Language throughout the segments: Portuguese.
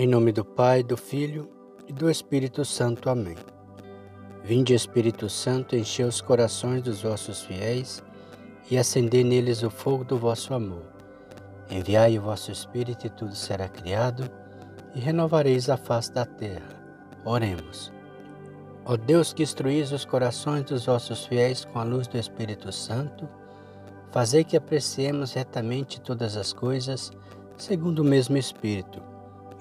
Em nome do Pai, do Filho e do Espírito Santo. Amém. Vinde, Espírito Santo, encher os corações dos vossos fiéis e acender neles o fogo do vosso amor. Enviai o vosso Espírito e tudo será criado e renovareis a face da terra. Oremos. Ó Deus que instruís os corações dos vossos fiéis com a luz do Espírito Santo, fazei que apreciemos retamente todas as coisas segundo o mesmo Espírito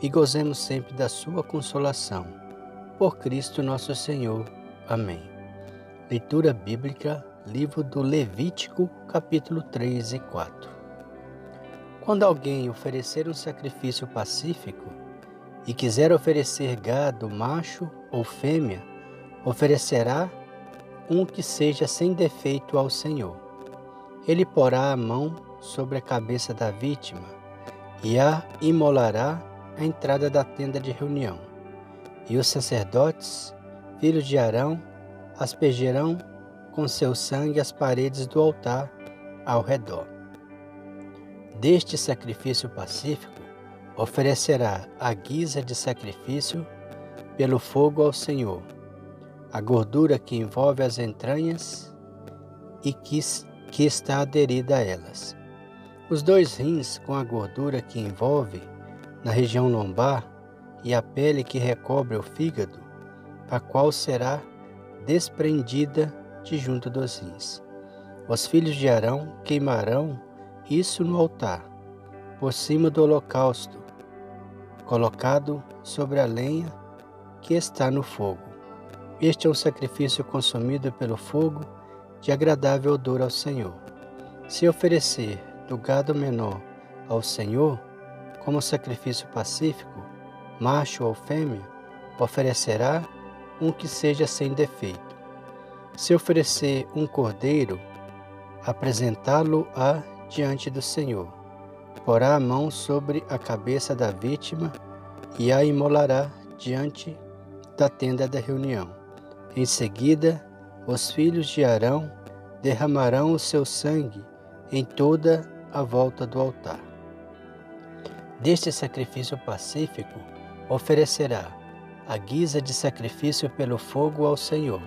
e gozemos sempre da sua consolação. Por Cristo nosso Senhor. Amém. Leitura bíblica, livro do Levítico, capítulo 3 e 4. Quando alguém oferecer um sacrifício pacífico e quiser oferecer gado macho ou fêmea, oferecerá um que seja sem defeito ao Senhor. Ele porá a mão sobre a cabeça da vítima e a imolará a entrada da tenda de reunião. E os sacerdotes, filhos de Arão, aspergerão com seu sangue as paredes do altar ao redor. Deste sacrifício pacífico, oferecerá a guisa de sacrifício pelo fogo ao Senhor, a gordura que envolve as entranhas e que, que está aderida a elas. Os dois rins com a gordura que envolve na região lombar e a pele que recobre o fígado, a qual será desprendida de junto dos rins. Os filhos de Arão queimarão isso no altar, por cima do holocausto, colocado sobre a lenha que está no fogo. Este é um sacrifício consumido pelo fogo de agradável odor ao Senhor. Se oferecer do gado menor ao Senhor, como sacrifício pacífico, macho ou fêmea, oferecerá um que seja sem defeito. Se oferecer um cordeiro, apresentá-lo-á diante do Senhor. Porá a mão sobre a cabeça da vítima e a imolará diante da tenda da reunião. Em seguida, os filhos de Arão derramarão o seu sangue em toda a volta do altar. Deste sacrifício pacífico, oferecerá a guisa de sacrifício pelo fogo ao Senhor,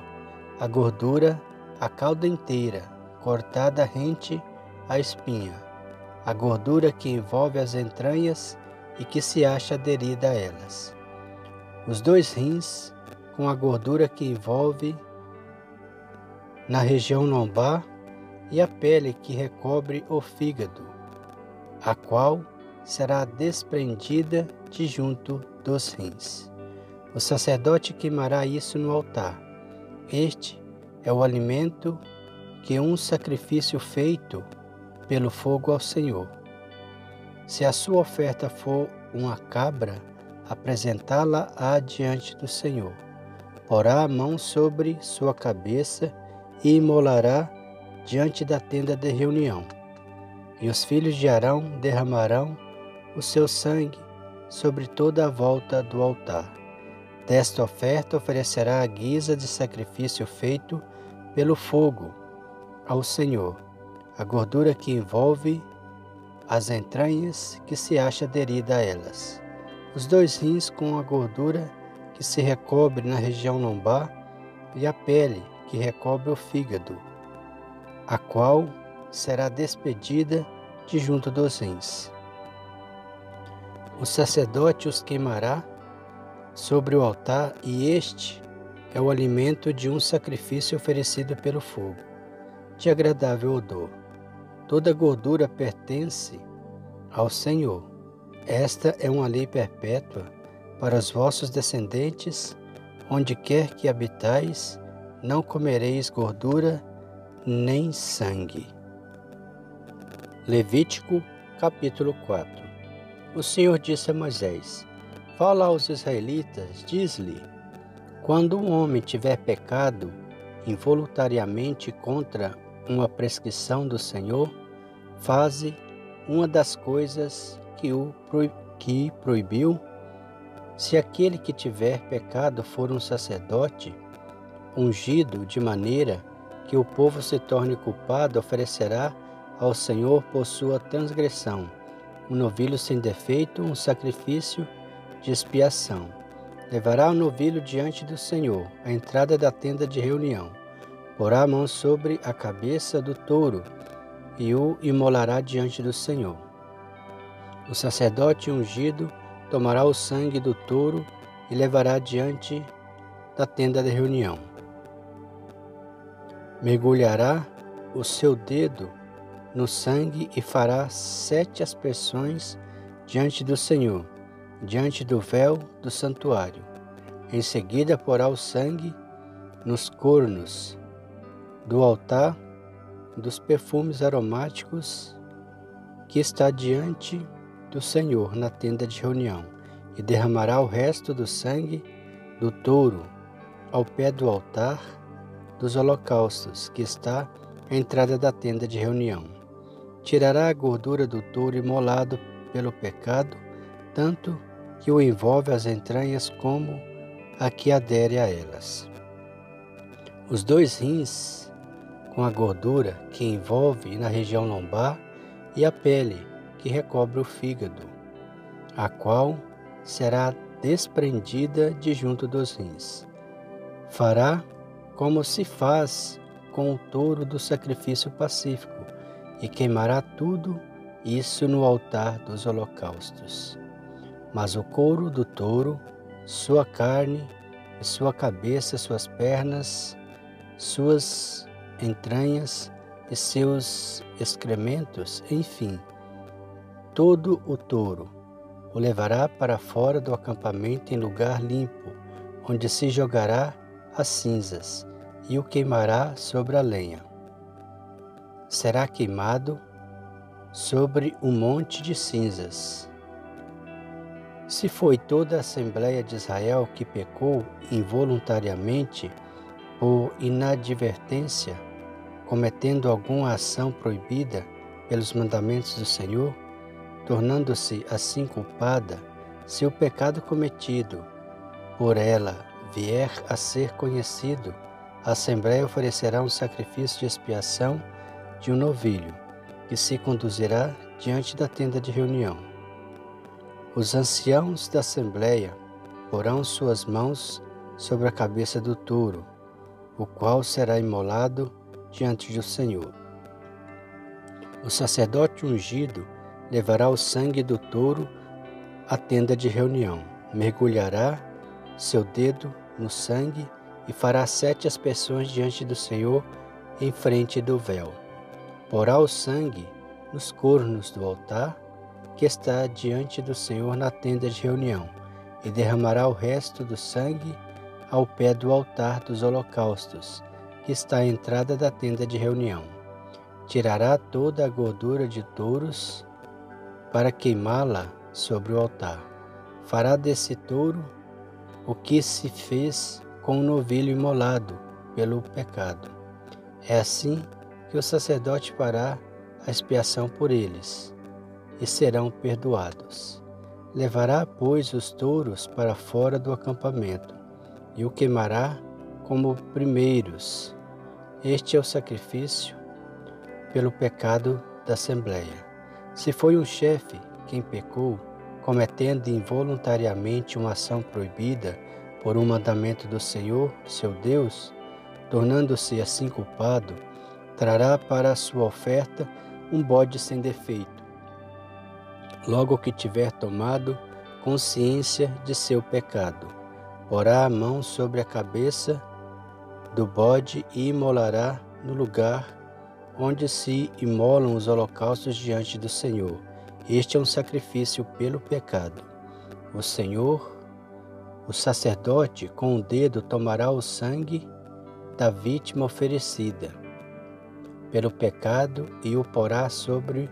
a gordura, a cauda inteira, cortada rente a espinha, a gordura que envolve as entranhas e que se acha aderida a elas. Os dois rins, com a gordura que envolve na região lombar e a pele que recobre o fígado, a qual será desprendida de junto dos rins. O sacerdote queimará isso no altar. Este é o alimento que um sacrifício feito pelo fogo ao Senhor. Se a sua oferta for uma cabra, apresentá-la-á diante do Senhor. Porá a mão sobre sua cabeça e imolará diante da tenda de reunião. E os filhos de Arão derramarão o seu sangue sobre toda a volta do altar. Desta oferta oferecerá a guisa de sacrifício feito pelo fogo ao Senhor, a gordura que envolve as entranhas que se acha aderida a elas, os dois rins com a gordura que se recobre na região lombar e a pele que recobre o fígado, a qual será despedida de junto dos rins. O sacerdote os queimará sobre o altar, e este é o alimento de um sacrifício oferecido pelo fogo, de agradável odor. Toda gordura pertence ao Senhor. Esta é uma lei perpétua para os vossos descendentes, onde quer que habitais, não comereis gordura nem sangue. Levítico capítulo 4 o Senhor disse a Moisés: Fala aos israelitas, diz-lhe: Quando um homem tiver pecado involuntariamente contra uma prescrição do Senhor, faze uma das coisas que o que proibiu. Se aquele que tiver pecado for um sacerdote, ungido de maneira que o povo se torne culpado, oferecerá ao Senhor por sua transgressão um novilho sem defeito, um sacrifício de expiação. Levará o novilho diante do Senhor, à entrada da tenda de reunião. Porá a mão sobre a cabeça do touro e o imolará diante do Senhor. O sacerdote ungido tomará o sangue do touro e levará diante da tenda de reunião. Mergulhará o seu dedo no sangue e fará sete aspersões diante do Senhor, diante do véu do santuário. Em seguida, porá o sangue nos cornos do altar dos perfumes aromáticos que está diante do Senhor na tenda de reunião, e derramará o resto do sangue do touro ao pé do altar dos holocaustos que está à entrada da tenda de reunião tirará a gordura do touro imolado pelo pecado, tanto que o envolve as entranhas como a que adere a elas. Os dois rins, com a gordura que envolve na região lombar, e a pele que recobre o fígado, a qual será desprendida de junto dos rins. Fará como se faz com o touro do sacrifício pacífico, e queimará tudo isso no altar dos holocaustos. Mas o couro do touro, sua carne, sua cabeça, suas pernas, suas entranhas e seus excrementos, enfim, todo o touro o levará para fora do acampamento em lugar limpo, onde se jogará as cinzas e o queimará sobre a lenha será queimado sobre um monte de cinzas. Se foi toda a Assembleia de Israel que pecou involuntariamente por inadvertência, cometendo alguma ação proibida pelos mandamentos do Senhor, tornando-se assim culpada, se o pecado cometido por ela vier a ser conhecido, a Assembleia oferecerá um sacrifício de expiação de um novilho, que se conduzirá diante da tenda de reunião. Os anciãos da Assembleia porão suas mãos sobre a cabeça do touro, o qual será imolado diante do Senhor. O sacerdote ungido levará o sangue do touro à tenda de reunião, mergulhará seu dedo no sangue e fará sete aspersões diante do Senhor em frente do véu porá o sangue nos cornos do altar que está diante do Senhor na tenda de reunião, e derramará o resto do sangue ao pé do altar dos holocaustos, que está à entrada da tenda de reunião. Tirará toda a gordura de touros para queimá-la sobre o altar. Fará desse touro o que se fez com o novilho imolado pelo pecado. É assim que o sacerdote fará a expiação por eles, e serão perdoados. Levará, pois, os touros para fora do acampamento, e o queimará como primeiros. Este é o sacrifício pelo pecado da Assembleia. Se foi um chefe quem pecou, cometendo involuntariamente uma ação proibida por um mandamento do Senhor, seu Deus, tornando-se assim culpado, trará para a sua oferta um bode sem defeito. Logo que tiver tomado consciência de seu pecado, porá a mão sobre a cabeça do bode e imolará no lugar onde se imolam os holocaustos diante do Senhor. Este é um sacrifício pelo pecado. O Senhor, o sacerdote, com o dedo tomará o sangue da vítima oferecida pelo pecado e o porá sobre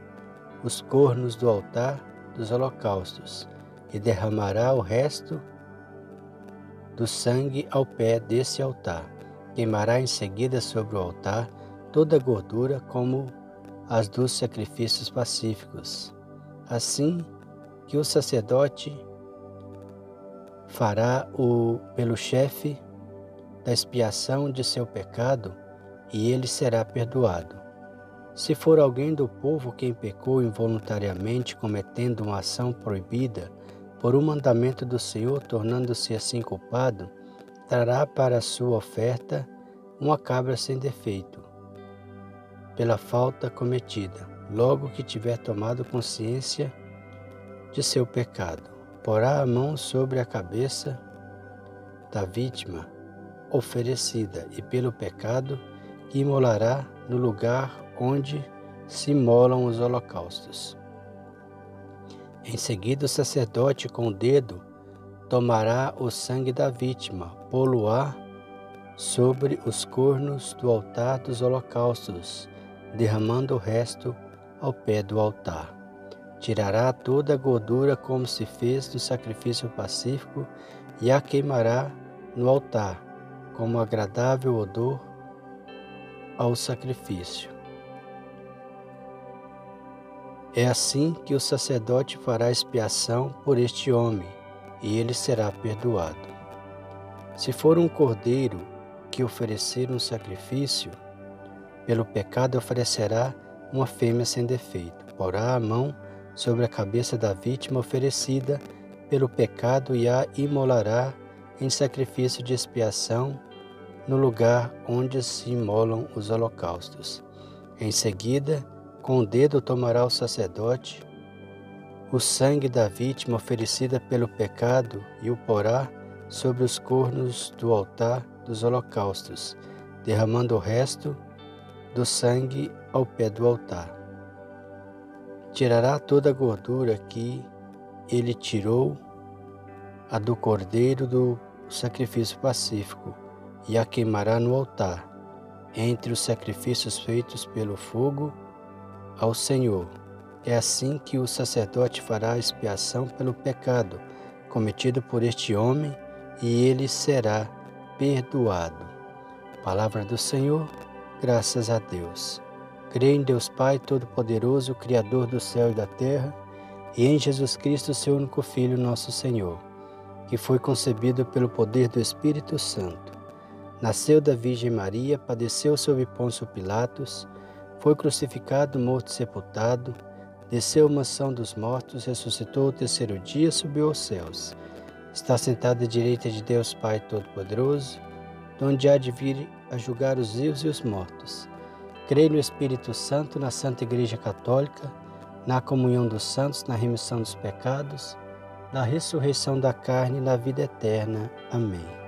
os cornos do altar dos holocaustos, e derramará o resto do sangue ao pé desse altar. Queimará em seguida sobre o altar toda a gordura, como as dos sacrifícios pacíficos. Assim que o sacerdote fará o pelo chefe da expiação de seu pecado, e ele será perdoado. Se for alguém do povo quem pecou involuntariamente cometendo uma ação proibida por um mandamento do Senhor, tornando-se assim culpado, trará para sua oferta uma cabra sem defeito, pela falta cometida, logo que tiver tomado consciência de seu pecado. Porá a mão sobre a cabeça da vítima oferecida e pelo pecado que imolará no lugar onde se imolam os holocaustos. Em seguida, o sacerdote com o dedo tomará o sangue da vítima, pô-lo-á sobre os cornos do altar dos holocaustos, derramando o resto ao pé do altar. Tirará toda a gordura como se fez do sacrifício pacífico e a queimará no altar, como agradável odor ao sacrifício. É assim que o sacerdote fará expiação por este homem, e ele será perdoado. Se for um cordeiro que oferecer um sacrifício, pelo pecado oferecerá uma fêmea sem defeito. Porá a mão sobre a cabeça da vítima oferecida pelo pecado e a imolará em sacrifício de expiação no lugar onde se imolam os holocaustos. Em seguida, com o dedo tomará o sacerdote o sangue da vítima oferecida pelo pecado e o porá sobre os cornos do altar dos holocaustos, derramando o resto do sangue ao pé do altar. Tirará toda a gordura que ele tirou, a do cordeiro do sacrifício pacífico, e a queimará no altar, entre os sacrifícios feitos pelo fogo ao Senhor. É assim que o sacerdote fará expiação pelo pecado cometido por este homem e ele será perdoado. Palavra do Senhor, graças a Deus. Creio em Deus Pai Todo-Poderoso, Criador do céu e da terra, e em Jesus Cristo, seu único Filho, nosso Senhor, que foi concebido pelo poder do Espírito Santo. Nasceu da Virgem Maria, padeceu sob Pôncio Pilatos, foi crucificado, morto e sepultado, desceu a mansão dos mortos, ressuscitou o terceiro dia, subiu aos céus. Está sentado à direita de Deus Pai Todo-Poderoso, onde há de vir a julgar os vivos e os mortos. Creio no Espírito Santo, na Santa Igreja Católica, na comunhão dos santos, na remissão dos pecados, na ressurreição da carne e na vida eterna. Amém.